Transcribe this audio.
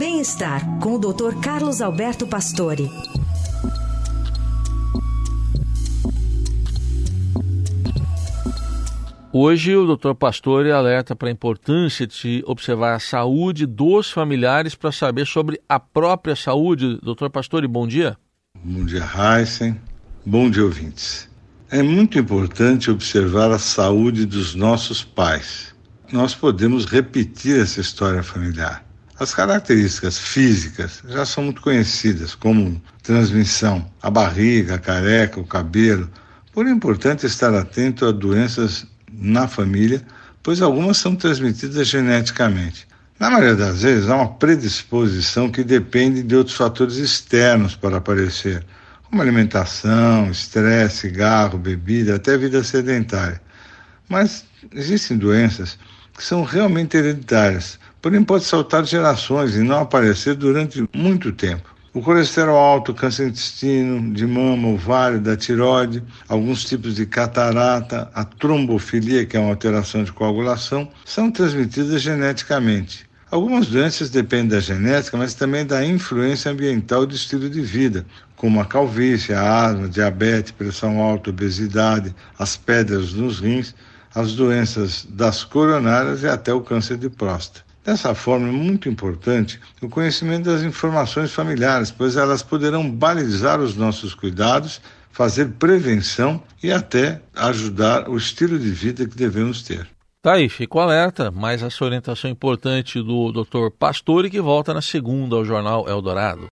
Bem-estar com o Dr. Carlos Alberto Pastore. Hoje o Dr. Pastore alerta para a importância de observar a saúde dos familiares para saber sobre a própria saúde. Dr. Pastore, bom dia. Bom dia, Heisen. Bom dia, ouvintes. É muito importante observar a saúde dos nossos pais. Nós podemos repetir essa história familiar. As características físicas já são muito conhecidas, como transmissão, a barriga, a careca, o cabelo. Porém, é importante estar atento a doenças na família, pois algumas são transmitidas geneticamente. Na maioria das vezes, há uma predisposição que depende de outros fatores externos para aparecer, como alimentação, estresse, cigarro, bebida, até vida sedentária. Mas existem doenças que são realmente hereditárias, porém pode saltar gerações e não aparecer durante muito tempo. O colesterol alto, câncer de intestino, de mama, ovário, da tiroide, alguns tipos de catarata, a trombofilia, que é uma alteração de coagulação, são transmitidas geneticamente. Algumas doenças dependem da genética, mas também da influência ambiental do estilo de vida, como a calvície, a asma, diabetes, pressão alta, obesidade, as pedras nos rins, as doenças das coronárias e até o câncer de próstata. Dessa forma, é muito importante o conhecimento das informações familiares, pois elas poderão balizar os nossos cuidados, fazer prevenção e até ajudar o estilo de vida que devemos ter. Tá aí, fico alerta, mas essa orientação importante do Dr. Pastore que volta na segunda ao Jornal Eldorado.